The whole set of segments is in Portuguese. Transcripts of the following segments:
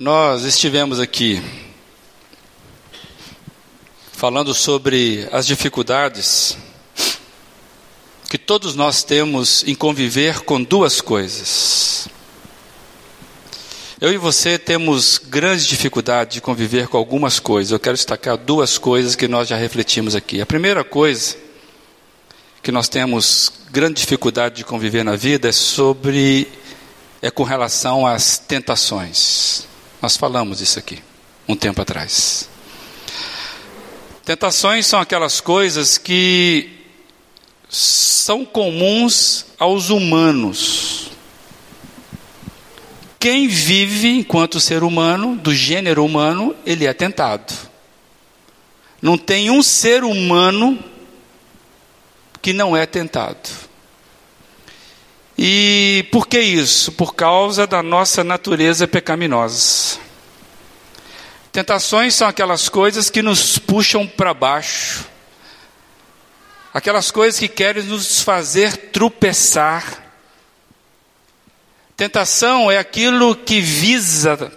Nós estivemos aqui falando sobre as dificuldades que todos nós temos em conviver com duas coisas. Eu e você temos grande dificuldade de conviver com algumas coisas. Eu quero destacar duas coisas que nós já refletimos aqui. A primeira coisa que nós temos grande dificuldade de conviver na vida é sobre é com relação às tentações. Nós falamos isso aqui um tempo atrás. Tentações são aquelas coisas que são comuns aos humanos. Quem vive enquanto ser humano, do gênero humano, ele é tentado. Não tem um ser humano que não é tentado. E por que isso? Por causa da nossa natureza pecaminosa. Tentações são aquelas coisas que nos puxam para baixo, aquelas coisas que querem nos fazer tropeçar. Tentação é aquilo que visa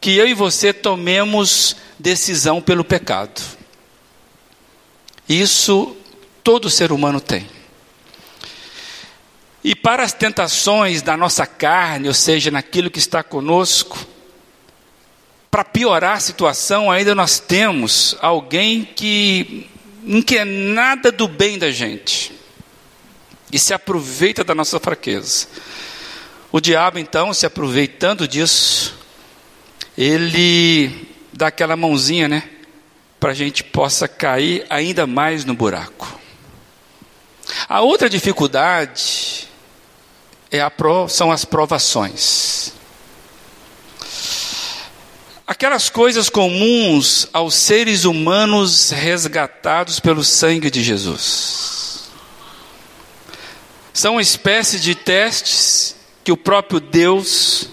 que eu e você tomemos decisão pelo pecado. Isso todo ser humano tem. E para as tentações da nossa carne, ou seja, naquilo que está conosco, para piorar a situação, ainda nós temos alguém que não quer nada do bem da gente e se aproveita da nossa fraqueza. O diabo, então, se aproveitando disso, ele dá aquela mãozinha, né? Para a gente possa cair ainda mais no buraco. A outra dificuldade é a pro, são as provações. Aquelas coisas comuns aos seres humanos resgatados pelo sangue de Jesus. São uma espécie de testes que o próprio Deus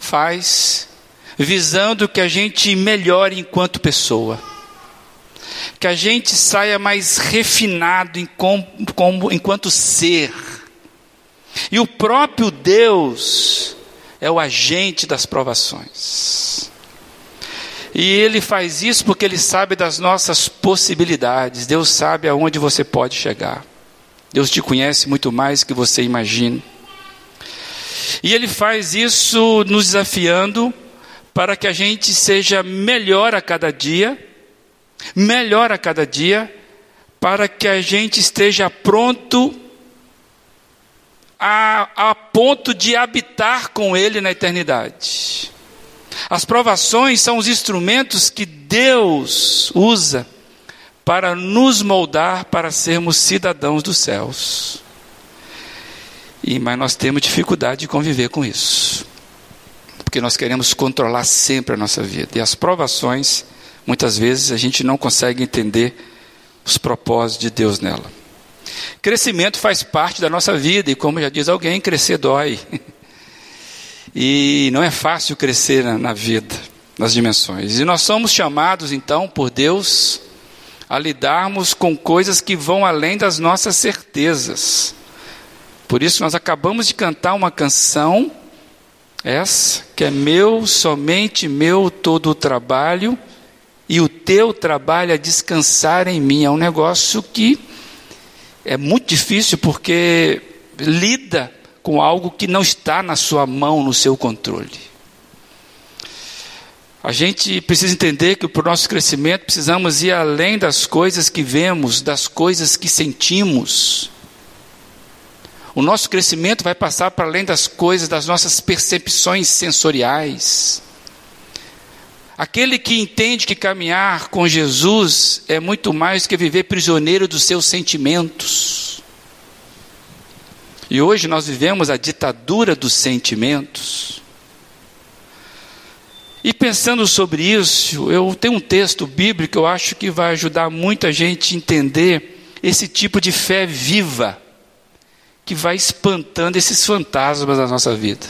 faz, visando que a gente melhore enquanto pessoa. Que a gente saia mais refinado em enquanto ser e o próprio Deus é o agente das provações. E ele faz isso porque ele sabe das nossas possibilidades. Deus sabe aonde você pode chegar. Deus te conhece muito mais que você imagina. E ele faz isso nos desafiando para que a gente seja melhor a cada dia, melhor a cada dia, para que a gente esteja pronto a, a ponto de habitar com Ele na eternidade. As provações são os instrumentos que Deus usa para nos moldar para sermos cidadãos dos céus. E, mas nós temos dificuldade de conviver com isso. Porque nós queremos controlar sempre a nossa vida. E as provações, muitas vezes, a gente não consegue entender os propósitos de Deus nela. Crescimento faz parte da nossa vida, e como já diz alguém, crescer dói. E não é fácil crescer na, na vida, nas dimensões. E nós somos chamados, então, por Deus, a lidarmos com coisas que vão além das nossas certezas. Por isso, nós acabamos de cantar uma canção, essa, que é meu, somente meu, todo o trabalho, e o teu trabalho é descansar em mim. É um negócio que é muito difícil porque lida com algo que não está na sua mão, no seu controle. A gente precisa entender que para o nosso crescimento precisamos ir além das coisas que vemos, das coisas que sentimos. O nosso crescimento vai passar para além das coisas, das nossas percepções sensoriais. Aquele que entende que caminhar com Jesus é muito mais que viver prisioneiro dos seus sentimentos. E hoje nós vivemos a ditadura dos sentimentos. E pensando sobre isso, eu tenho um texto bíblico que eu acho que vai ajudar muita gente a entender esse tipo de fé viva, que vai espantando esses fantasmas da nossa vida.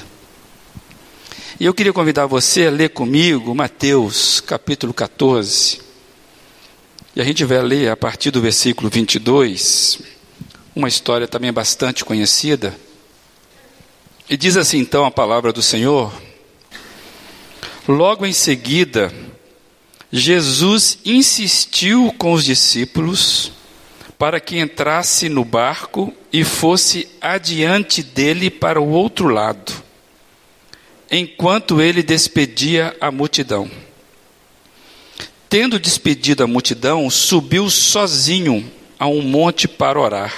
E eu queria convidar você a ler comigo Mateus capítulo 14. E a gente vai ler a partir do versículo 22, uma história também bastante conhecida. E diz assim então a palavra do Senhor: Logo em seguida, Jesus insistiu com os discípulos para que entrasse no barco e fosse adiante dele para o outro lado, enquanto ele despedia a multidão. Tendo despedido a multidão, subiu sozinho a um monte para orar.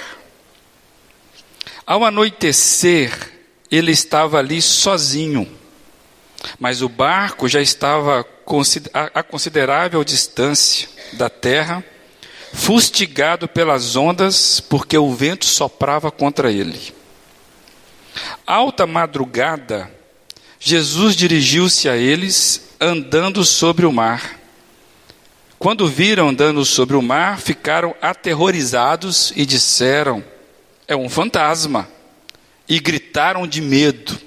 Ao anoitecer, ele estava ali sozinho, mas o barco já estava a considerável distância da terra, fustigado pelas ondas, porque o vento soprava contra ele. Alta madrugada, Jesus dirigiu-se a eles, andando sobre o mar. Quando viram andando sobre o mar, ficaram aterrorizados e disseram: É um fantasma. E gritaram de medo.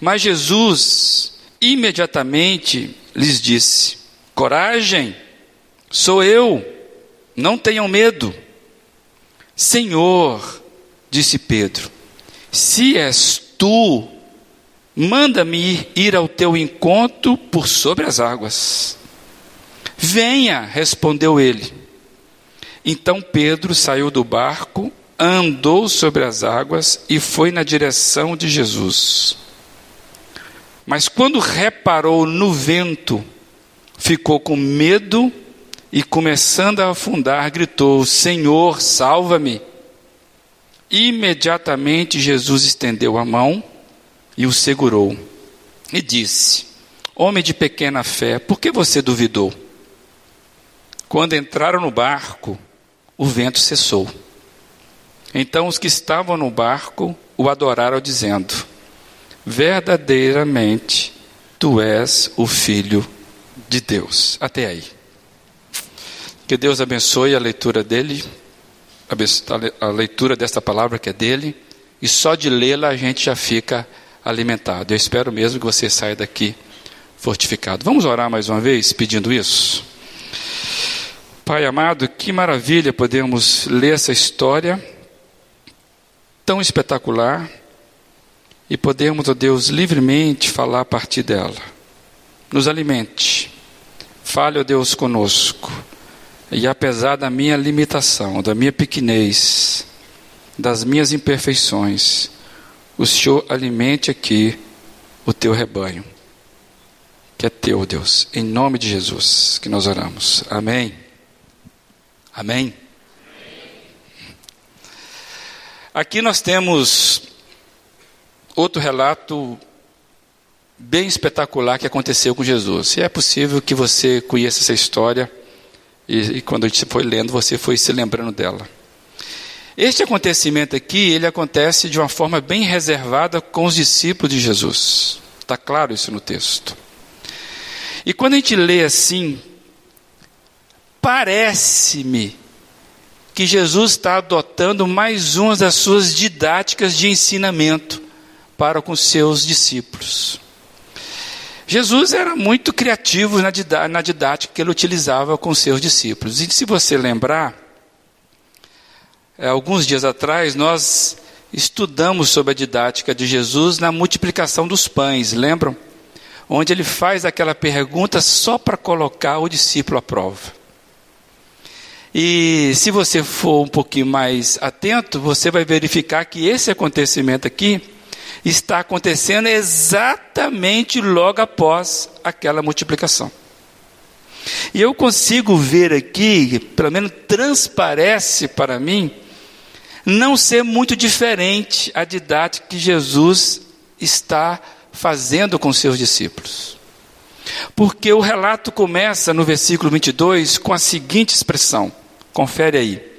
Mas Jesus imediatamente lhes disse: Coragem, sou eu, não tenham medo. Senhor, disse Pedro, se és tu, manda-me ir ao teu encontro por sobre as águas. Venha, respondeu ele. Então Pedro saiu do barco, andou sobre as águas e foi na direção de Jesus. Mas quando reparou no vento, ficou com medo e, começando a afundar, gritou: Senhor, salva-me. Imediatamente Jesus estendeu a mão e o segurou e disse: Homem de pequena fé, por que você duvidou? Quando entraram no barco, o vento cessou. Então os que estavam no barco o adoraram, dizendo: Verdadeiramente, tu és o Filho de Deus. Até aí. Que Deus abençoe a leitura dele, a leitura desta palavra que é dele, e só de lê-la a gente já fica alimentado. Eu espero mesmo que você saia daqui fortificado. Vamos orar mais uma vez pedindo isso? Pai amado, que maravilha podemos ler essa história tão espetacular e podemos, ó Deus, livremente falar a partir dela. Nos alimente, fale, ó Deus, conosco. E apesar da minha limitação, da minha pequenez, das minhas imperfeições, o Senhor alimente aqui o teu rebanho, que é teu, Deus, em nome de Jesus que nós oramos. Amém. Amém? Aqui nós temos outro relato bem espetacular que aconteceu com Jesus. Se é possível que você conheça essa história e, e, quando a gente foi lendo, você foi se lembrando dela. Este acontecimento aqui, ele acontece de uma forma bem reservada com os discípulos de Jesus. Está claro isso no texto. E quando a gente lê assim, Parece-me que Jesus está adotando mais uma das suas didáticas de ensinamento para com seus discípulos. Jesus era muito criativo na didática que ele utilizava com seus discípulos. E se você lembrar, alguns dias atrás nós estudamos sobre a didática de Jesus na multiplicação dos pães, lembram? Onde ele faz aquela pergunta só para colocar o discípulo à prova. E se você for um pouquinho mais atento, você vai verificar que esse acontecimento aqui está acontecendo exatamente logo após aquela multiplicação. E eu consigo ver aqui, pelo menos transparece para mim, não ser muito diferente a didática que Jesus está fazendo com seus discípulos. Porque o relato começa no versículo 22 com a seguinte expressão: Confere aí.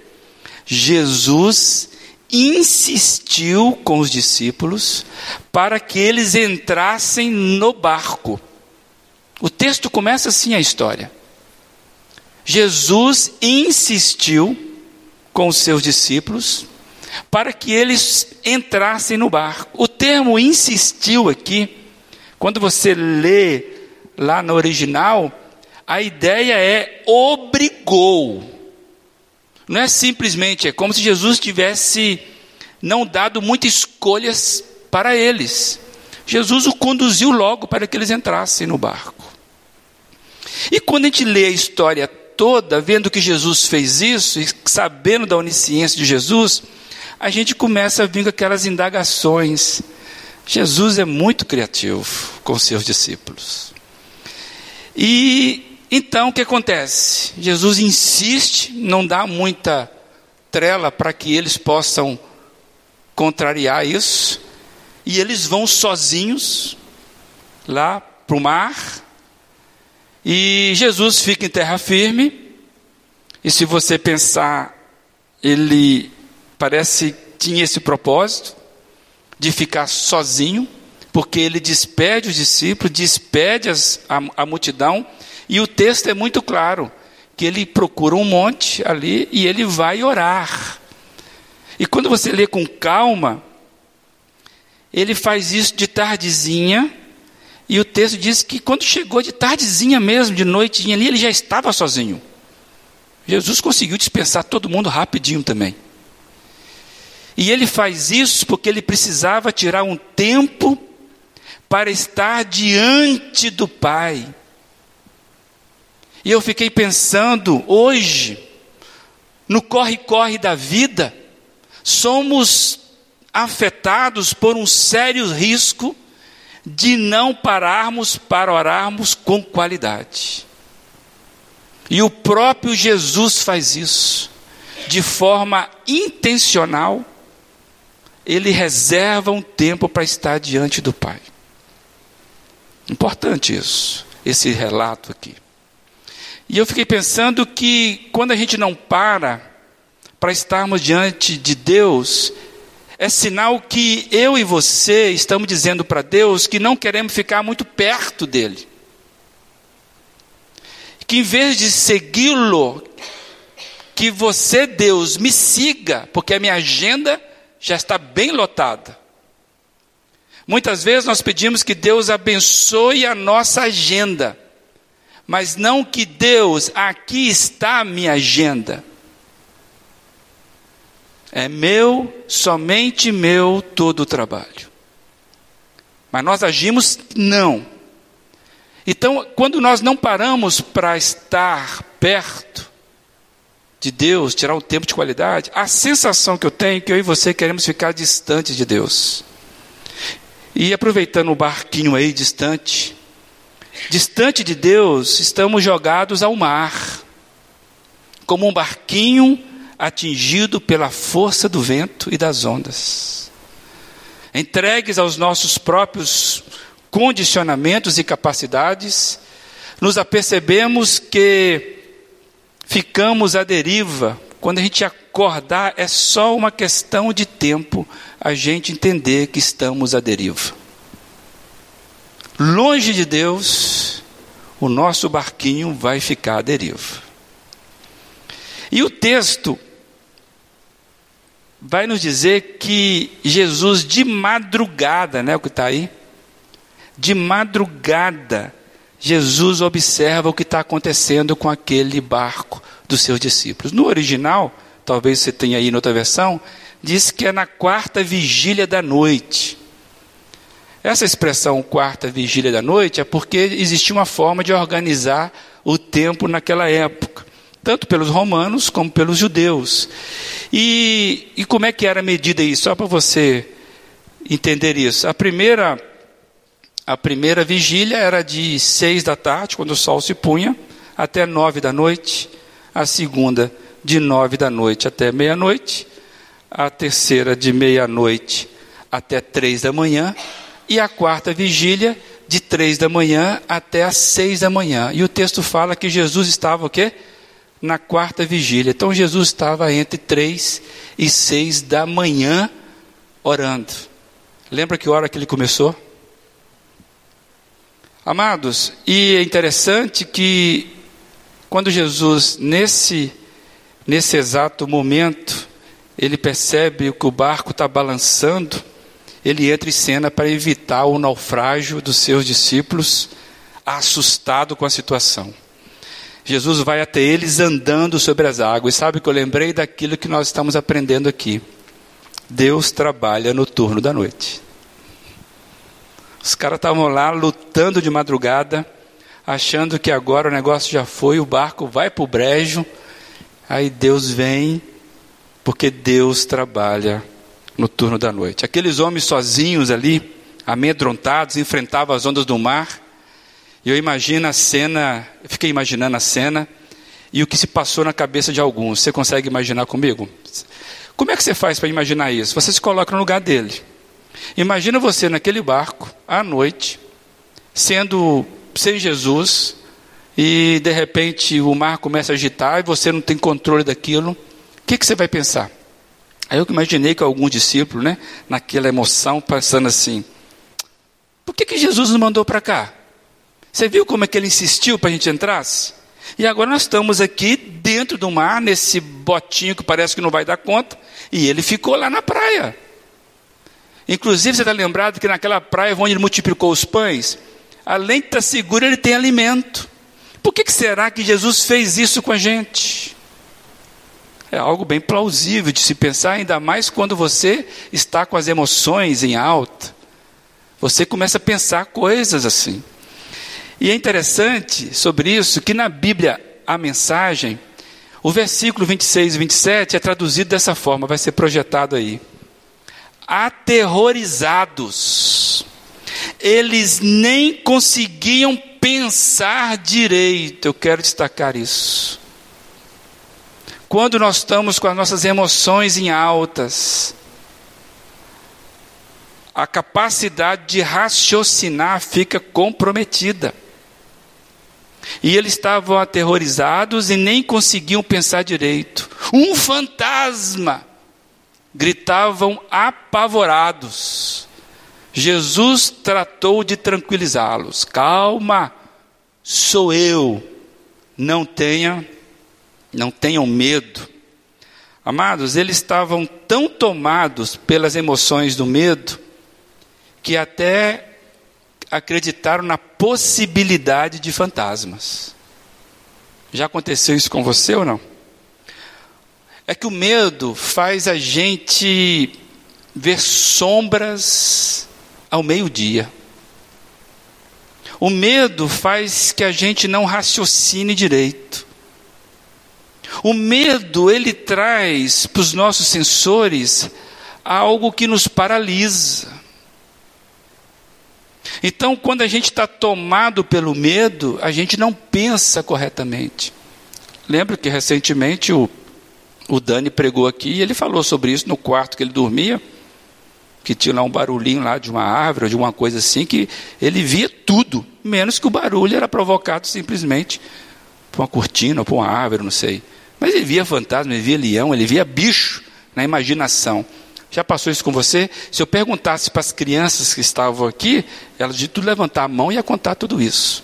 Jesus insistiu com os discípulos para que eles entrassem no barco. O texto começa assim a história. Jesus insistiu com os seus discípulos para que eles entrassem no barco. O termo insistiu aqui, quando você lê lá no original, a ideia é obrigou. Não é simplesmente, é como se Jesus tivesse não dado muitas escolhas para eles. Jesus o conduziu logo para que eles entrassem no barco. E quando a gente lê a história toda, vendo que Jesus fez isso e sabendo da onisciência de Jesus, a gente começa a vir com aquelas indagações. Jesus é muito criativo com seus discípulos. E então o que acontece? Jesus insiste, não dá muita trela para que eles possam contrariar isso, e eles vão sozinhos lá para o mar, e Jesus fica em terra firme, e se você pensar, ele parece tinha esse propósito de ficar sozinho, porque ele despede os discípulos, despede as, a, a multidão, e o texto é muito claro que ele procura um monte ali e ele vai orar. E quando você lê com calma, ele faz isso de tardezinha, e o texto diz que quando chegou de tardezinha mesmo, de noitinha ali, ele já estava sozinho. Jesus conseguiu dispensar todo mundo rapidinho também. E ele faz isso porque ele precisava tirar um tempo para estar diante do Pai. E eu fiquei pensando, hoje, no corre-corre da vida, somos afetados por um sério risco de não pararmos para orarmos com qualidade. E o próprio Jesus faz isso, de forma intencional, ele reserva um tempo para estar diante do Pai. Importante isso, esse relato aqui. E eu fiquei pensando que quando a gente não para para estarmos diante de Deus, é sinal que eu e você estamos dizendo para Deus que não queremos ficar muito perto dele. Que em vez de segui-lo, que você, Deus, me siga, porque a minha agenda já está bem lotada. Muitas vezes nós pedimos que Deus abençoe a nossa agenda mas não que Deus, aqui está a minha agenda. É meu, somente meu, todo o trabalho. Mas nós agimos não. Então, quando nós não paramos para estar perto de Deus, tirar um tempo de qualidade, a sensação que eu tenho é que eu e você queremos ficar distante de Deus. E aproveitando o barquinho aí distante, Distante de Deus, estamos jogados ao mar, como um barquinho atingido pela força do vento e das ondas. Entregues aos nossos próprios condicionamentos e capacidades, nos apercebemos que ficamos à deriva. Quando a gente acordar, é só uma questão de tempo a gente entender que estamos à deriva. Longe de Deus, o nosso barquinho vai ficar à deriva. E o texto vai nos dizer que Jesus, de madrugada, né, o que está aí? De madrugada, Jesus observa o que está acontecendo com aquele barco dos seus discípulos. No original, talvez você tenha aí em outra versão, diz que é na quarta vigília da noite. Essa expressão quarta vigília da noite é porque existia uma forma de organizar o tempo naquela época, tanto pelos romanos como pelos judeus. E, e como é que era medida isso? Só para você entender isso. A primeira, a primeira vigília era de seis da tarde, quando o sol se punha, até nove da noite. A segunda, de nove da noite até meia-noite. A terceira, de meia-noite até três da manhã e a quarta vigília de três da manhã até as seis da manhã. E o texto fala que Jesus estava o quê? Na quarta vigília. Então Jesus estava entre três e seis da manhã orando. Lembra que hora que ele começou? Amados, e é interessante que quando Jesus, nesse, nesse exato momento, ele percebe que o barco está balançando, ele entra em cena para evitar o naufrágio dos seus discípulos, assustado com a situação. Jesus vai até eles andando sobre as águas. Sabe que eu lembrei daquilo que nós estamos aprendendo aqui. Deus trabalha no turno da noite. Os caras estavam lá lutando de madrugada, achando que agora o negócio já foi, o barco vai para o brejo. Aí Deus vem, porque Deus trabalha no turno da noite. Aqueles homens sozinhos ali, amedrontados, enfrentavam as ondas do mar. E eu imagino a cena, fiquei imaginando a cena e o que se passou na cabeça de alguns. Você consegue imaginar comigo? Como é que você faz para imaginar isso? Você se coloca no lugar dele. Imagina você naquele barco, à noite, sendo sem Jesus, e de repente o mar começa a agitar e você não tem controle daquilo. O que, que você vai pensar? Aí eu imaginei que alguns discípulos, né, naquela emoção, pensando assim: por que, que Jesus nos mandou para cá? Você viu como é que ele insistiu para a gente entrasse? E agora nós estamos aqui dentro do mar, nesse botinho que parece que não vai dar conta, e ele ficou lá na praia. Inclusive, você está lembrado que naquela praia onde ele multiplicou os pães, além de estar seguro, ele tem alimento. Por que, que será que Jesus fez isso com a gente? É algo bem plausível de se pensar, ainda mais quando você está com as emoções em alta. Você começa a pensar coisas assim. E é interessante sobre isso que na Bíblia, a mensagem, o versículo 26 e 27 é traduzido dessa forma, vai ser projetado aí. Aterrorizados, eles nem conseguiam pensar direito, eu quero destacar isso. Quando nós estamos com as nossas emoções em altas, a capacidade de raciocinar fica comprometida. E eles estavam aterrorizados e nem conseguiam pensar direito. Um fantasma! Gritavam apavorados. Jesus tratou de tranquilizá-los. Calma, sou eu. Não tenha, não tenham medo. Amados, eles estavam tão tomados pelas emoções do medo que até acreditaram na possibilidade de fantasmas. Já aconteceu isso com você ou não? É que o medo faz a gente ver sombras ao meio-dia. O medo faz que a gente não raciocine direito. O medo, ele traz para os nossos sensores algo que nos paralisa. Então, quando a gente está tomado pelo medo, a gente não pensa corretamente. Lembro que recentemente o, o Dani pregou aqui e ele falou sobre isso no quarto que ele dormia, que tinha lá um barulhinho lá de uma árvore, de uma coisa assim, que ele via tudo, menos que o barulho era provocado simplesmente por uma cortina ou por uma árvore, não sei. Mas ele via fantasma, ele via leão, ele via bicho na imaginação. Já passou isso com você? Se eu perguntasse para as crianças que estavam aqui, elas de tudo levantar a mão e ia contar tudo isso.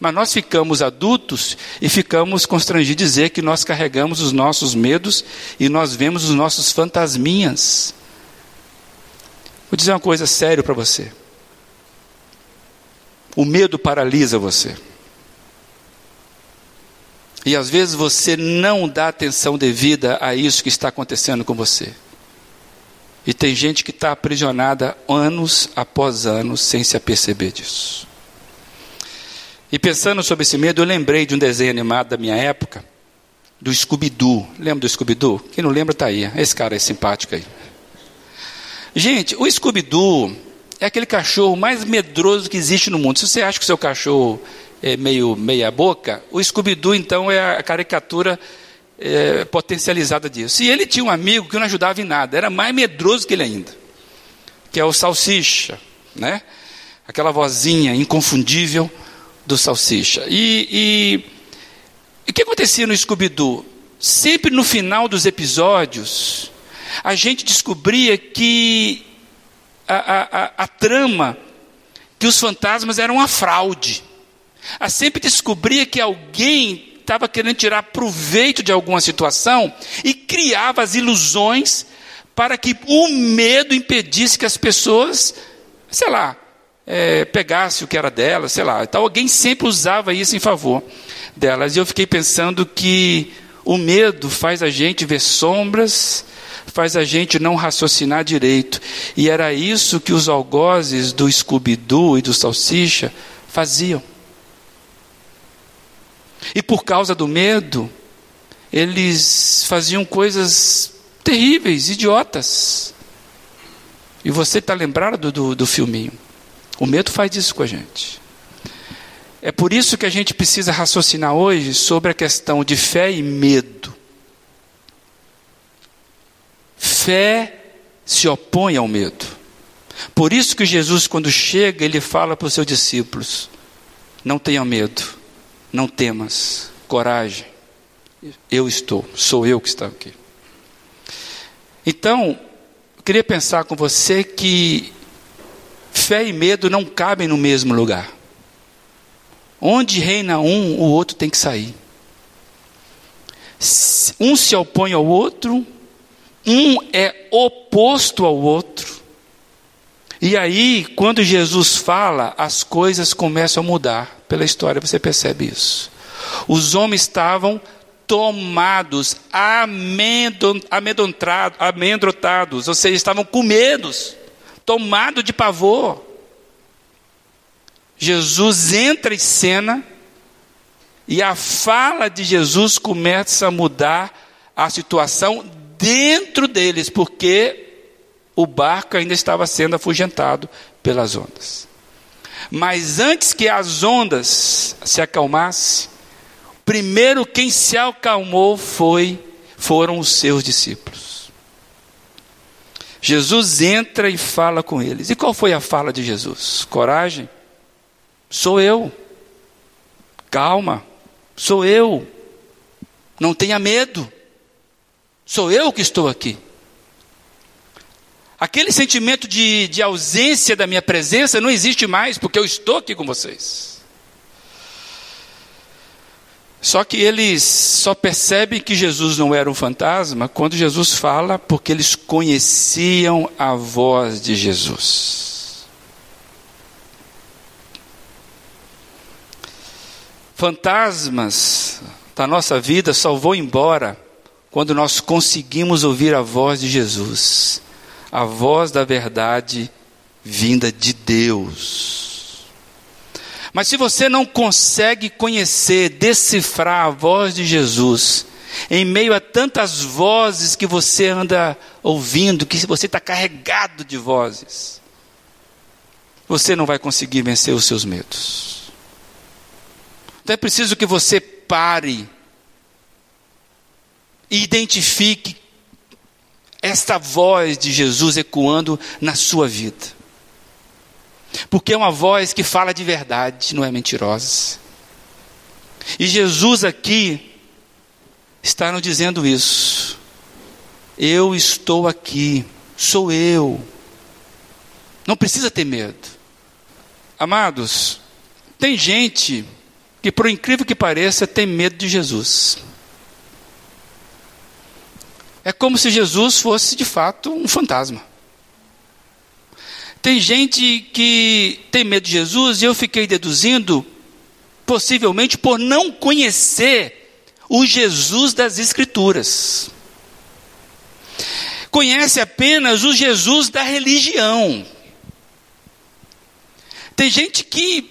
Mas nós ficamos adultos e ficamos constrangidos de dizer que nós carregamos os nossos medos e nós vemos os nossos fantasminhas. Vou dizer uma coisa séria para você. O medo paralisa você. E às vezes você não dá atenção devida a isso que está acontecendo com você. E tem gente que está aprisionada anos após anos sem se aperceber disso. E pensando sobre esse medo, eu lembrei de um desenho animado da minha época, do Scooby-Doo. Lembra do Scooby-Doo? Quem não lembra está aí. Esse cara é simpático aí. Gente, o Scooby-Doo é aquele cachorro mais medroso que existe no mundo. Se você acha que o seu cachorro é meio meia boca, o Scooby-Doo então é a caricatura é, potencializada disso. E ele tinha um amigo que não ajudava em nada, era mais medroso que ele ainda, que é o Salsicha, né? Aquela vozinha inconfundível do Salsicha. E, o que acontecia no Scooby-Doo? Sempre no final dos episódios, a gente descobria que a, a, a, a trama, que os fantasmas eram uma fraude. A sempre descobria que alguém estava querendo tirar proveito de alguma situação e criava as ilusões para que o medo impedisse que as pessoas, sei lá, é, pegasse o que era delas, sei lá. Então alguém sempre usava isso em favor delas. E eu fiquei pensando que o medo faz a gente ver sombras, faz a gente não raciocinar direito. E era isso que os algozes do Scooby-Doo e do Salsicha faziam. E por causa do medo, eles faziam coisas terríveis, idiotas. E você está lembrado do, do filminho. O medo faz isso com a gente. É por isso que a gente precisa raciocinar hoje sobre a questão de fé e medo. Fé se opõe ao medo. Por isso que Jesus, quando chega, ele fala para os seus discípulos: Não tenham medo, não temas, coragem. Eu estou, sou eu que está aqui. Então, eu queria pensar com você que fé e medo não cabem no mesmo lugar. Onde reina um, o outro tem que sair. Um se opõe ao outro, um é oposto ao outro. E aí, quando Jesus fala, as coisas começam a mudar. Pela história você percebe isso. Os homens estavam tomados, amedrontados, ou seja, estavam com medos, tomados de pavor. Jesus entra em cena e a fala de Jesus começa a mudar a situação dentro deles, porque o barco ainda estava sendo afugentado pelas ondas. Mas antes que as ondas se acalmassem, primeiro quem se acalmou foi foram os seus discípulos. Jesus entra e fala com eles. E qual foi a fala de Jesus? Coragem. Sou eu. Calma. Sou eu. Não tenha medo. Sou eu que estou aqui. Aquele sentimento de, de ausência da minha presença não existe mais, porque eu estou aqui com vocês. Só que eles só percebem que Jesus não era um fantasma quando Jesus fala, porque eles conheciam a voz de Jesus. Fantasmas da nossa vida só vão embora quando nós conseguimos ouvir a voz de Jesus, a voz da verdade vinda de Deus. Mas se você não consegue conhecer, decifrar a voz de Jesus, em meio a tantas vozes que você anda ouvindo, que você está carregado de vozes, você não vai conseguir vencer os seus medos. Então é preciso que você pare e identifique esta voz de Jesus ecoando na sua vida. Porque é uma voz que fala de verdade, não é mentirosa. E Jesus aqui está nos dizendo isso. Eu estou aqui, sou eu. Não precisa ter medo. Amados, tem gente que, por incrível que pareça, tem medo de Jesus. É como se Jesus fosse de fato um fantasma. Tem gente que tem medo de Jesus e eu fiquei deduzindo, possivelmente por não conhecer o Jesus das Escrituras. Conhece apenas o Jesus da religião. Tem gente que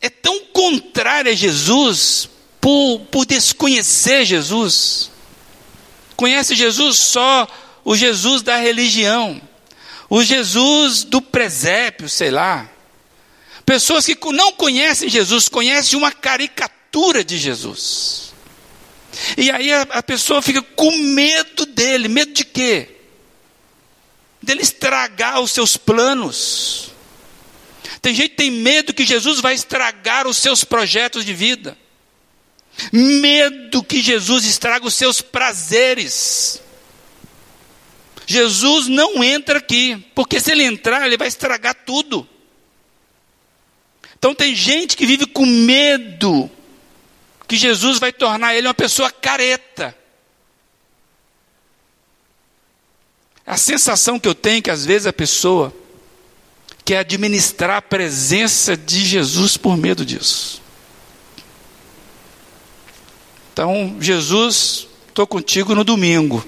é tão contrária a Jesus por, por desconhecer Jesus. Conhece Jesus só o Jesus da religião o Jesus do presépio, sei lá. Pessoas que não conhecem Jesus, conhecem uma caricatura de Jesus. E aí a, a pessoa fica com medo dele. Medo de quê? Dele estragar os seus planos. Tem gente que tem medo que Jesus vai estragar os seus projetos de vida. Medo que Jesus estraga os seus prazeres. Jesus não entra aqui, porque se ele entrar, ele vai estragar tudo. Então tem gente que vive com medo que Jesus vai tornar ele uma pessoa careta. A sensação que eu tenho é que às vezes a pessoa quer administrar a presença de Jesus por medo disso. Então, Jesus, estou contigo no domingo.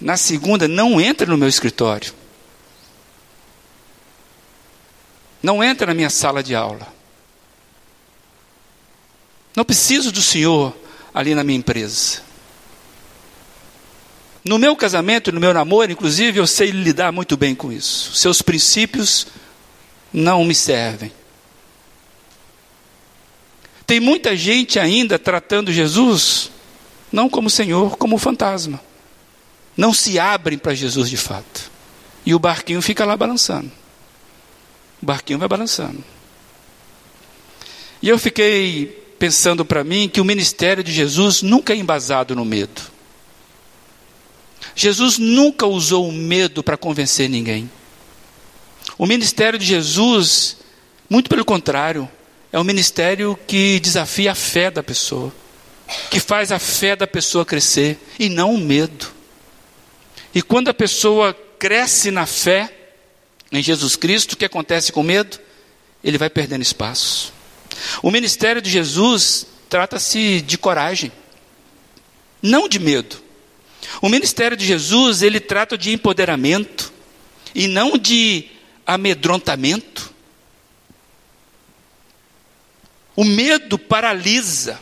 Na segunda, não entra no meu escritório. Não entra na minha sala de aula. Não preciso do Senhor ali na minha empresa. No meu casamento, no meu namoro, inclusive, eu sei lidar muito bem com isso. Seus princípios não me servem. Tem muita gente ainda tratando Jesus não como Senhor, como fantasma. Não se abrem para Jesus de fato. E o barquinho fica lá balançando. O barquinho vai balançando. E eu fiquei pensando para mim que o ministério de Jesus nunca é embasado no medo. Jesus nunca usou o medo para convencer ninguém. O ministério de Jesus, muito pelo contrário, é um ministério que desafia a fé da pessoa, que faz a fé da pessoa crescer e não o medo. E quando a pessoa cresce na fé em Jesus Cristo, o que acontece com o medo? Ele vai perdendo espaço. O ministério de Jesus trata-se de coragem, não de medo. O ministério de Jesus, ele trata de empoderamento e não de amedrontamento. O medo paralisa.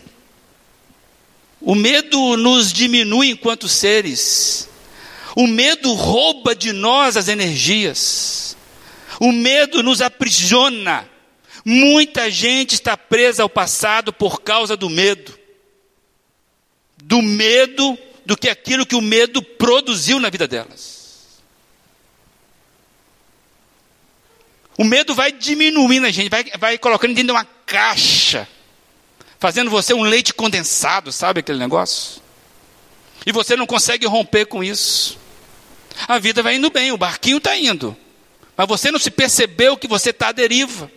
O medo nos diminui enquanto seres. O medo rouba de nós as energias. O medo nos aprisiona. Muita gente está presa ao passado por causa do medo. Do medo do que aquilo que o medo produziu na vida delas. O medo vai diminuindo a gente, vai, vai colocando dentro de uma caixa, fazendo você um leite condensado, sabe aquele negócio? E você não consegue romper com isso. A vida vai indo bem, o barquinho está indo, mas você não se percebeu que você está à deriva.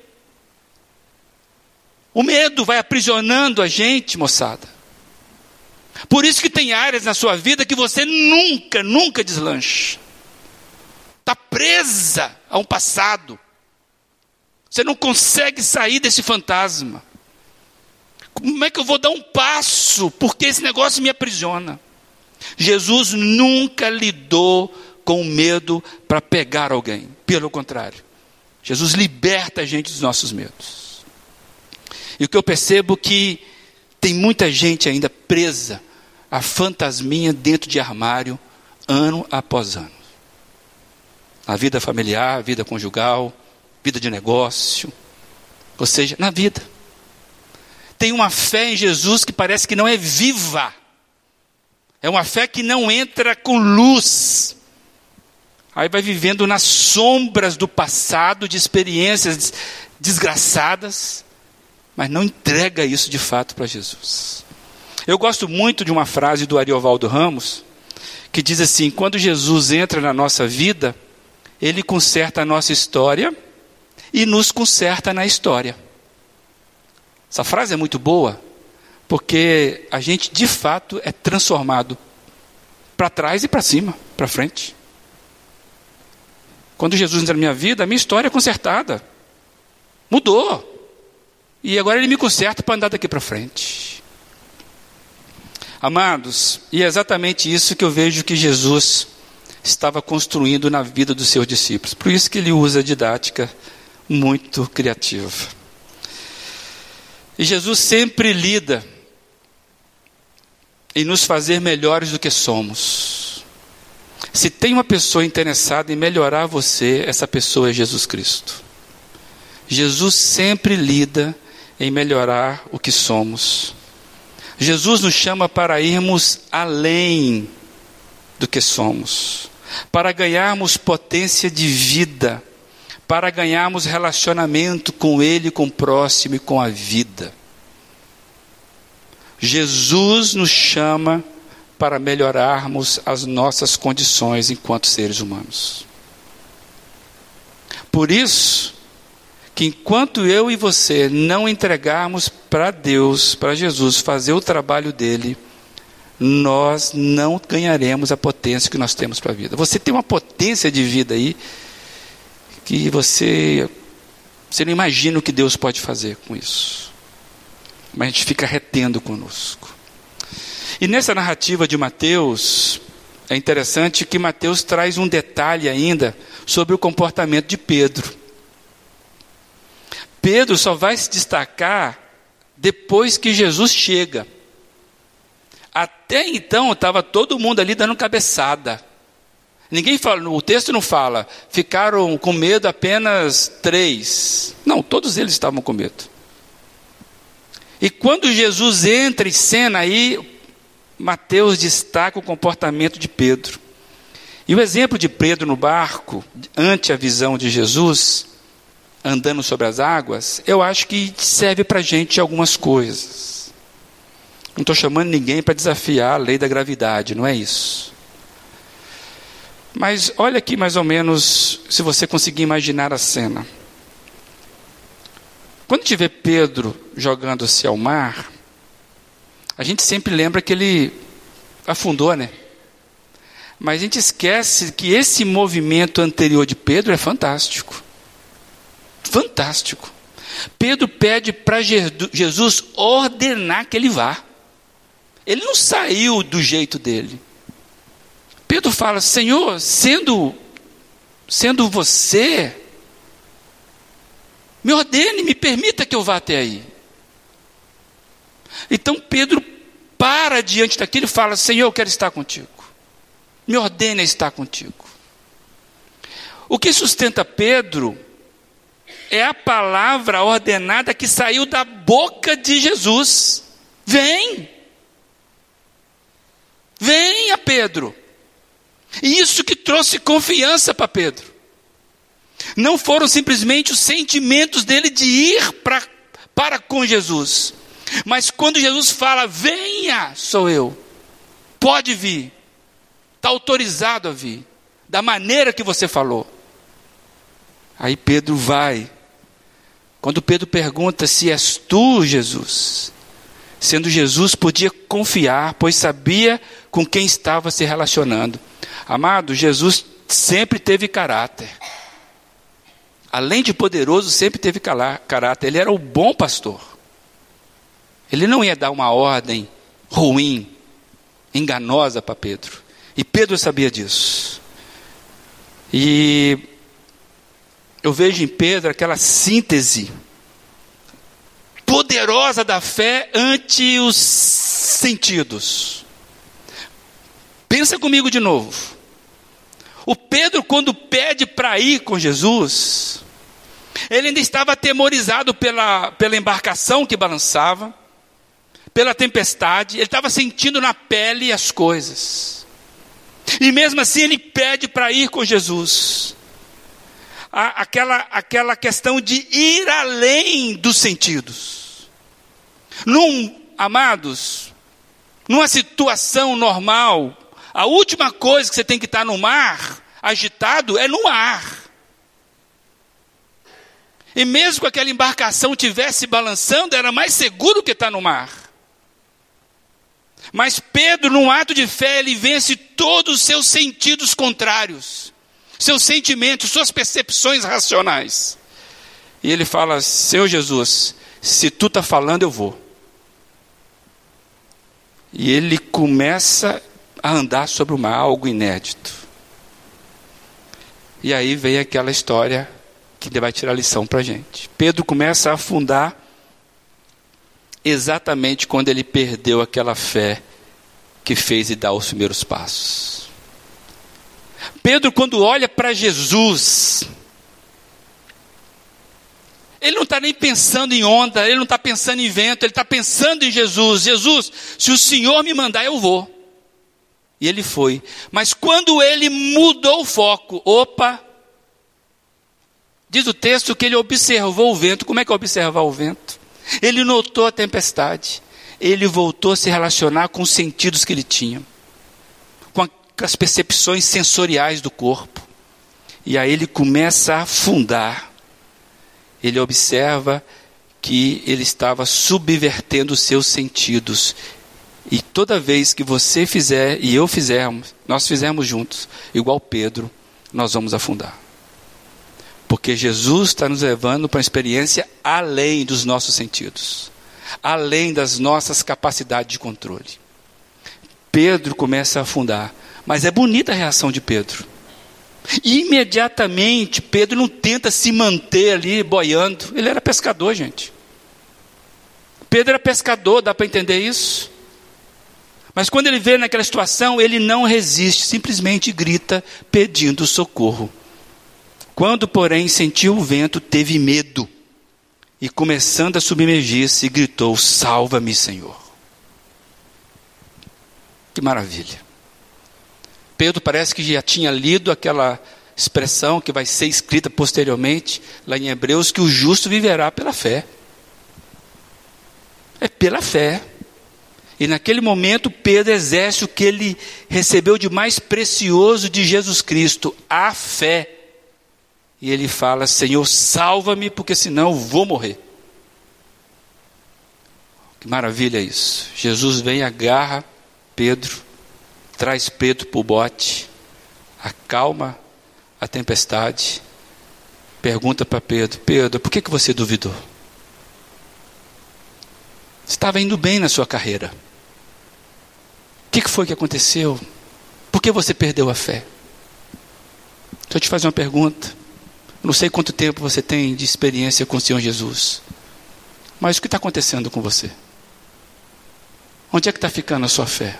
O medo vai aprisionando a gente, moçada. Por isso que tem áreas na sua vida que você nunca, nunca deslancha. Está presa a um passado. Você não consegue sair desse fantasma. Como é que eu vou dar um passo? Porque esse negócio me aprisiona. Jesus nunca lidou com medo para pegar alguém. Pelo contrário, Jesus liberta a gente dos nossos medos. E o que eu percebo que tem muita gente ainda presa a fantasminha dentro de armário, ano após ano. A vida familiar, vida conjugal, vida de negócio, ou seja, na vida. Tem uma fé em Jesus que parece que não é viva. É uma fé que não entra com luz. Aí vai vivendo nas sombras do passado, de experiências desgraçadas, mas não entrega isso de fato para Jesus. Eu gosto muito de uma frase do Ariovaldo Ramos, que diz assim: quando Jesus entra na nossa vida, ele conserta a nossa história e nos conserta na história. Essa frase é muito boa, porque a gente de fato é transformado para trás e para cima, para frente. Quando Jesus entra na minha vida, a minha história é consertada. Mudou. E agora ele me conserta para andar daqui para frente. Amados, e é exatamente isso que eu vejo que Jesus estava construindo na vida dos seus discípulos. Por isso que ele usa a didática muito criativa. E Jesus sempre lida em nos fazer melhores do que somos. Se tem uma pessoa interessada em melhorar você, essa pessoa é Jesus Cristo. Jesus sempre lida em melhorar o que somos. Jesus nos chama para irmos além do que somos, para ganharmos potência de vida, para ganharmos relacionamento com Ele, com o próximo e com a vida. Jesus nos chama para melhorarmos as nossas condições enquanto seres humanos. Por isso, que enquanto eu e você não entregarmos para Deus, para Jesus, fazer o trabalho dele, nós não ganharemos a potência que nós temos para a vida. Você tem uma potência de vida aí que você você não imagina o que Deus pode fazer com isso. Mas a gente fica retendo conosco. E nessa narrativa de Mateus, é interessante que Mateus traz um detalhe ainda sobre o comportamento de Pedro. Pedro só vai se destacar depois que Jesus chega. Até então estava todo mundo ali dando cabeçada. Ninguém fala, o texto não fala, ficaram com medo apenas três. Não, todos eles estavam com medo. E quando Jesus entra em cena aí, Mateus destaca o comportamento de Pedro. E o exemplo de Pedro no barco, ante a visão de Jesus, andando sobre as águas, eu acho que serve para a gente algumas coisas. Não estou chamando ninguém para desafiar a lei da gravidade, não é isso. Mas olha aqui mais ou menos, se você conseguir imaginar a cena. Quando vê Pedro jogando-se ao mar, a gente sempre lembra que ele afundou, né? Mas a gente esquece que esse movimento anterior de Pedro é fantástico. Fantástico. Pedro pede para Jesus ordenar que ele vá. Ele não saiu do jeito dele. Pedro fala: Senhor, sendo, sendo você, me ordene, me permita que eu vá até aí. Então Pedro para diante daquilo e fala: Senhor, eu quero estar contigo. Me ordene a estar contigo. O que sustenta Pedro é a palavra ordenada que saiu da boca de Jesus. Vem. Venha, Pedro. E isso que trouxe confiança para Pedro. Não foram simplesmente os sentimentos dele de ir pra, para com Jesus. Mas quando Jesus fala, venha, sou eu. Pode vir. Está autorizado a vir. Da maneira que você falou. Aí Pedro vai. Quando Pedro pergunta se és tu, Jesus, sendo Jesus, podia confiar, pois sabia com quem estava se relacionando. Amado, Jesus sempre teve caráter. Além de poderoso, sempre teve caráter. Ele era o bom pastor. Ele não ia dar uma ordem ruim, enganosa para Pedro. E Pedro sabia disso. E eu vejo em Pedro aquela síntese poderosa da fé ante os sentidos. Pensa comigo de novo. O Pedro, quando pede para ir com Jesus, ele ainda estava atemorizado pela, pela embarcação que balançava, pela tempestade, ele estava sentindo na pele as coisas. E mesmo assim ele pede para ir com Jesus. Aquela, aquela questão de ir além dos sentidos. Num, amados, numa situação normal, a última coisa que você tem que estar no mar, agitado, é no ar. E mesmo que aquela embarcação estivesse balançando, era mais seguro que estar no mar. Mas Pedro, num ato de fé, ele vence todos os seus sentidos contrários, seus sentimentos, suas percepções racionais. E ele fala: Senhor Jesus, se tu está falando, eu vou. E ele começa a andar sobre o mar, algo inédito. E aí vem aquela história que vai tirar lição para a gente. Pedro começa a afundar exatamente quando ele perdeu aquela fé que fez e dar os primeiros passos. Pedro, quando olha para Jesus, ele não está nem pensando em onda, ele não está pensando em vento, ele está pensando em Jesus. Jesus, se o Senhor me mandar, eu vou. E ele foi. Mas quando ele mudou o foco, opa, diz o texto que ele observou o vento. Como é que é observar o vento? Ele notou a tempestade. Ele voltou a se relacionar com os sentidos que ele tinha, com as percepções sensoriais do corpo. E aí ele começa a afundar. Ele observa que ele estava subvertendo os seus sentidos. E toda vez que você fizer e eu fizermos, nós fizermos juntos, igual Pedro, nós vamos afundar. Porque Jesus está nos levando para uma experiência além dos nossos sentidos, além das nossas capacidades de controle. Pedro começa a afundar, Mas é bonita a reação de Pedro. Imediatamente, Pedro não tenta se manter ali boiando. Ele era pescador, gente. Pedro era pescador, dá para entender isso? Mas quando ele vê naquela situação, ele não resiste, simplesmente grita pedindo socorro. Quando, porém, sentiu o vento, teve medo e, começando a submergir-se, gritou: Salva-me, Senhor. Que maravilha. Pedro parece que já tinha lido aquela expressão que vai ser escrita posteriormente, lá em Hebreus, que o justo viverá pela fé. É pela fé. E naquele momento, Pedro exerce o que ele recebeu de mais precioso de Jesus Cristo, a fé. E ele fala: Senhor, salva-me, porque senão eu vou morrer. Que maravilha isso. Jesus vem, agarra Pedro, traz Pedro para o bote, acalma a tempestade, pergunta para Pedro: Pedro, por que, que você duvidou? Estava indo bem na sua carreira. O que, que foi que aconteceu? Por que você perdeu a fé? Deixa eu te fazer uma pergunta. Não sei quanto tempo você tem de experiência com o Senhor Jesus. Mas o que está acontecendo com você? Onde é que está ficando a sua fé?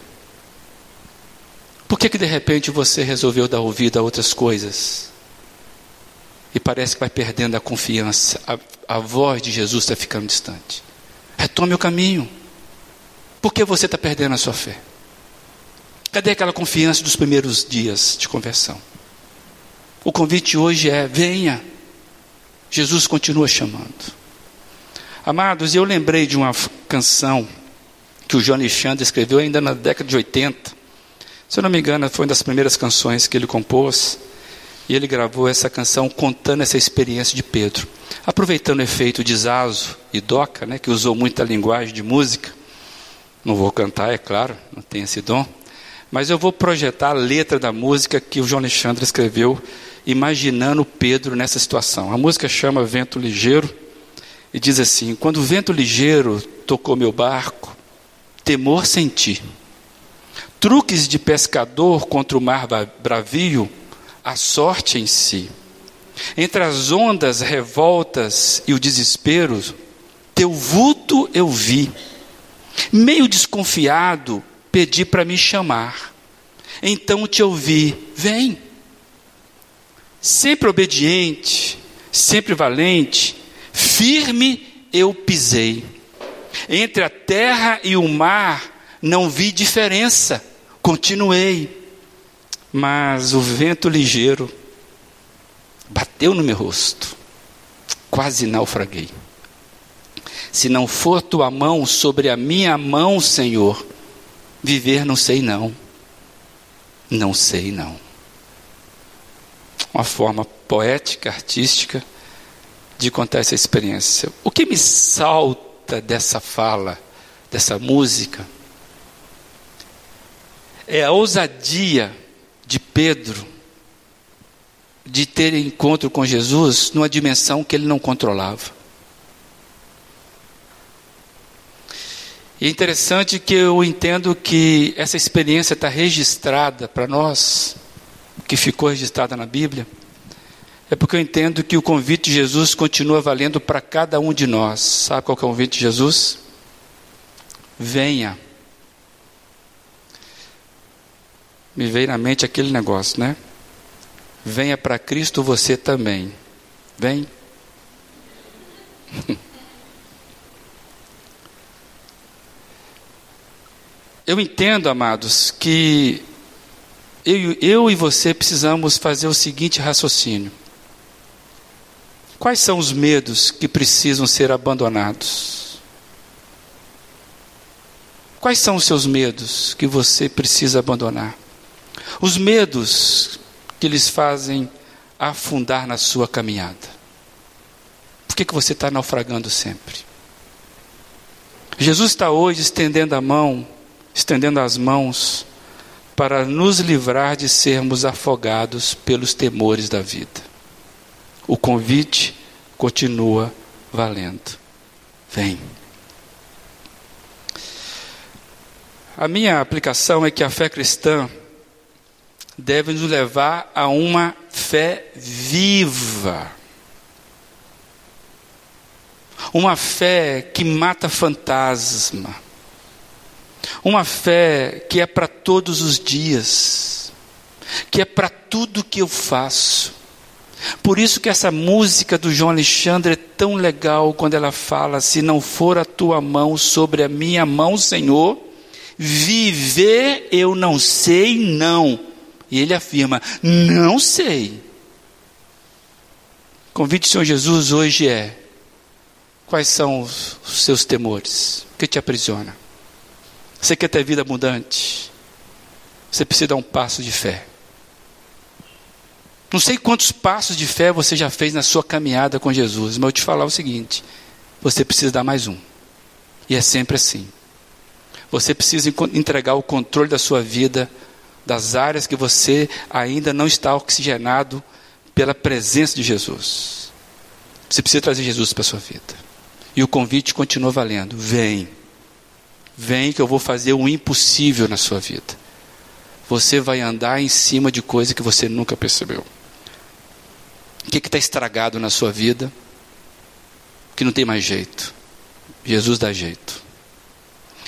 Por que, que de repente você resolveu dar ouvido a outras coisas? E parece que vai perdendo a confiança. A, a voz de Jesus está ficando distante. Retome o caminho. Por que você está perdendo a sua fé? Cadê aquela confiança dos primeiros dias de conversão? O convite hoje é: venha. Jesus continua chamando. Amados, eu lembrei de uma canção que o João Alexandre escreveu ainda na década de 80. Se eu não me engano, foi uma das primeiras canções que ele compôs. E ele gravou essa canção contando essa experiência de Pedro. Aproveitando o efeito de Zazo e Doca, né, que usou muita linguagem de música. Não vou cantar, é claro, não tenho esse dom. Mas eu vou projetar a letra da música que o João Alexandre escreveu, imaginando Pedro nessa situação. A música chama Vento Ligeiro e diz assim: Quando o vento ligeiro tocou meu barco, temor senti. Truques de pescador contra o mar bravio a sorte em si. Entre as ondas revoltas e o desespero, teu vulto eu vi. Meio desconfiado, pedi para me chamar. Então te ouvi, vem. Sempre obediente, sempre valente, firme eu pisei. Entre a terra e o mar não vi diferença, continuei mas o vento ligeiro bateu no meu rosto, quase naufraguei. Se não for tua mão sobre a minha mão, Senhor, viver não sei não. Não sei não. Uma forma poética, artística de contar essa experiência. O que me salta dessa fala, dessa música, é a ousadia de Pedro de ter encontro com Jesus numa dimensão que ele não controlava. E é interessante que eu entendo que essa experiência está registrada para nós, que ficou registrada na Bíblia, é porque eu entendo que o convite de Jesus continua valendo para cada um de nós. Sabe qual é o convite de Jesus? Venha. me veio na mente aquele negócio, né? Venha para Cristo você também. Vem. Eu entendo, amados, que eu, eu, e você precisamos fazer o seguinte raciocínio: quais são os medos que precisam ser abandonados? Quais são os seus medos que você precisa abandonar? Os medos que lhes fazem afundar na sua caminhada. Por que, que você está naufragando sempre? Jesus está hoje estendendo a mão, estendendo as mãos, para nos livrar de sermos afogados pelos temores da vida. O convite continua valendo. Vem. A minha aplicação é que a fé cristã deve nos levar a uma fé viva. Uma fé que mata fantasma. Uma fé que é para todos os dias. Que é para tudo que eu faço. Por isso que essa música do João Alexandre é tão legal quando ela fala: se não for a tua mão sobre a minha mão, Senhor, viver eu não sei, não. E ele afirma: não sei. O convite do Senhor Jesus hoje é: quais são os seus temores? O que te aprisiona? Você quer ter vida abundante? Você precisa dar um passo de fé. Não sei quantos passos de fé você já fez na sua caminhada com Jesus, mas eu te falar o seguinte: você precisa dar mais um. E é sempre assim. Você precisa entregar o controle da sua vida, das áreas que você ainda não está oxigenado pela presença de Jesus. Você precisa trazer Jesus para a sua vida. E o convite continua valendo: vem. Vem que eu vou fazer o impossível na sua vida. Você vai andar em cima de coisas que você nunca percebeu. O que está estragado na sua vida? Que não tem mais jeito. Jesus dá jeito.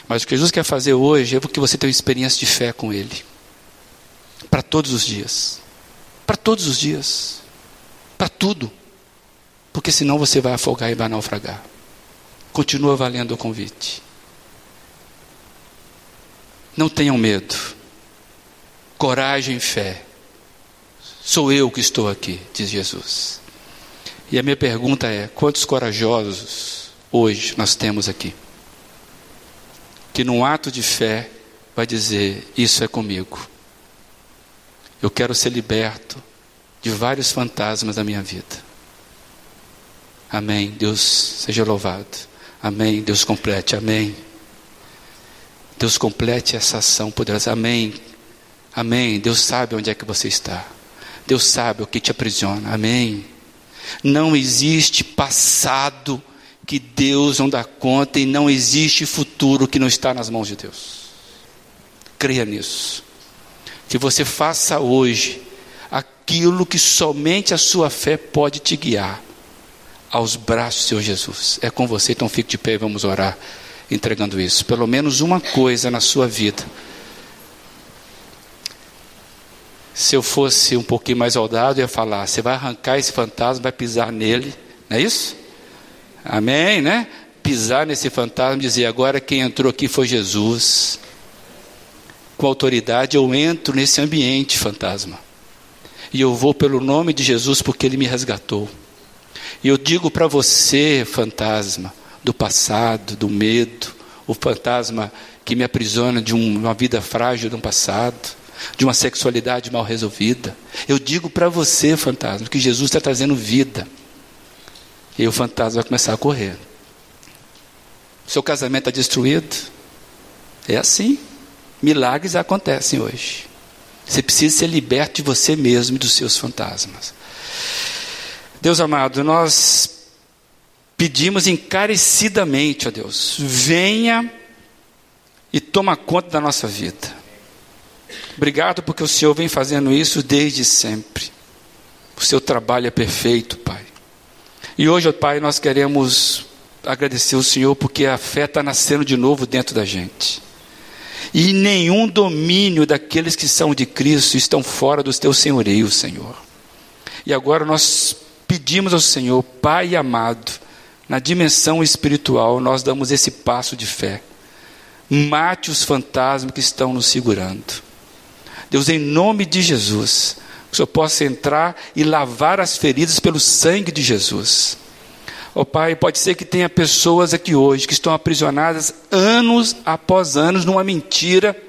Mas o que Jesus quer fazer hoje é porque você tem uma experiência de fé com Ele. Para todos os dias. Para todos os dias. Para tudo. Porque senão você vai afogar e vai naufragar. Continua valendo o convite. Não tenham medo. Coragem e fé. Sou eu que estou aqui, diz Jesus. E a minha pergunta é: quantos corajosos hoje nós temos aqui? Que num ato de fé vai dizer: Isso é comigo. Eu quero ser liberto de vários fantasmas da minha vida. Amém. Deus seja louvado. Amém. Deus complete. Amém. Deus complete essa ação poderosa. Amém. Amém. Deus sabe onde é que você está. Deus sabe o que te aprisiona. Amém. Não existe passado que Deus não dá conta e não existe futuro que não está nas mãos de Deus. Creia nisso. Que você faça hoje aquilo que somente a sua fé pode te guiar aos braços do Senhor Jesus. É com você, então fique de pé e vamos orar entregando isso. Pelo menos uma coisa na sua vida Se eu fosse um pouquinho mais ousado, eu ia falar: você vai arrancar esse fantasma, vai pisar nele, não é isso? Amém, né? Pisar nesse fantasma e dizer: agora quem entrou aqui foi Jesus. Com autoridade eu entro nesse ambiente fantasma. E eu vou pelo nome de Jesus porque ele me resgatou. E eu digo para você, fantasma do passado, do medo, o fantasma que me aprisiona de uma vida frágil de um passado de uma sexualidade mal resolvida. Eu digo para você, fantasma, que Jesus está trazendo vida. E o fantasma vai começar a correr. Seu casamento está destruído? É assim. Milagres acontecem hoje. Você precisa ser liberto de você mesmo e dos seus fantasmas. Deus amado, nós pedimos encarecidamente, ó Deus, venha e toma conta da nossa vida. Obrigado porque o Senhor vem fazendo isso desde sempre. O seu trabalho é perfeito, Pai. E hoje, ó Pai, nós queremos agradecer o Senhor porque a fé está nascendo de novo dentro da gente. E nenhum domínio daqueles que são de Cristo estão fora dos teus senhorios, Senhor. E agora nós pedimos ao Senhor, Pai amado, na dimensão espiritual, nós damos esse passo de fé. Mate os fantasmas que estão nos segurando. Deus, em nome de Jesus, que o Senhor possa entrar e lavar as feridas pelo sangue de Jesus. Ó oh, Pai, pode ser que tenha pessoas aqui hoje que estão aprisionadas anos após anos numa mentira,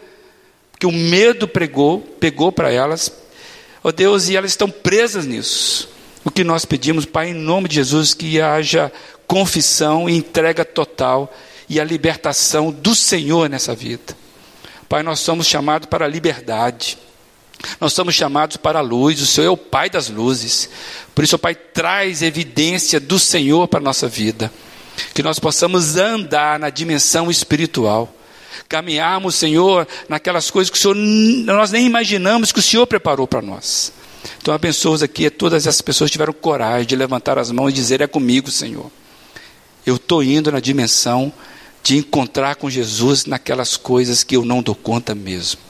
que o medo pregou, pegou para elas. Ó oh, Deus, e elas estão presas nisso. O que nós pedimos, Pai, em nome de Jesus, que haja confissão e entrega total e a libertação do Senhor nessa vida. Pai, nós somos chamados para a liberdade. Nós somos chamados para a luz, o Senhor é o Pai das luzes. Por isso, Pai, traz evidência do Senhor para a nossa vida. Que nós possamos andar na dimensão espiritual, caminharmos, Senhor, naquelas coisas que o Senhor, nós nem imaginamos que o Senhor preparou para nós. Então abençoa aqui todas essas pessoas que tiveram coragem de levantar as mãos e dizer: É comigo, Senhor. Eu estou indo na dimensão de encontrar com Jesus naquelas coisas que eu não dou conta mesmo.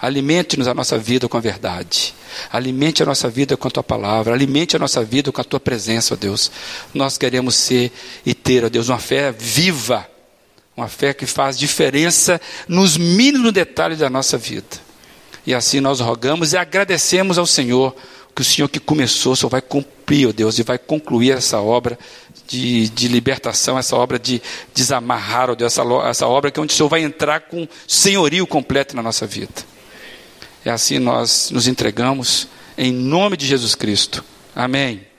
Alimente-nos a nossa vida com a verdade. Alimente a nossa vida com a tua palavra. Alimente a nossa vida com a tua presença, ó Deus. Nós queremos ser e ter, ó Deus, uma fé viva. Uma fé que faz diferença nos mínimos detalhes da nossa vida. E assim nós rogamos e agradecemos ao Senhor que o Senhor que começou, o Senhor vai cumprir, ó Deus, e vai concluir essa obra de, de libertação, essa obra de desamarrar, ó Deus, essa, essa obra que é onde o Senhor vai entrar com senhorio completo na nossa vida. E assim nós nos entregamos em nome de Jesus Cristo. Amém.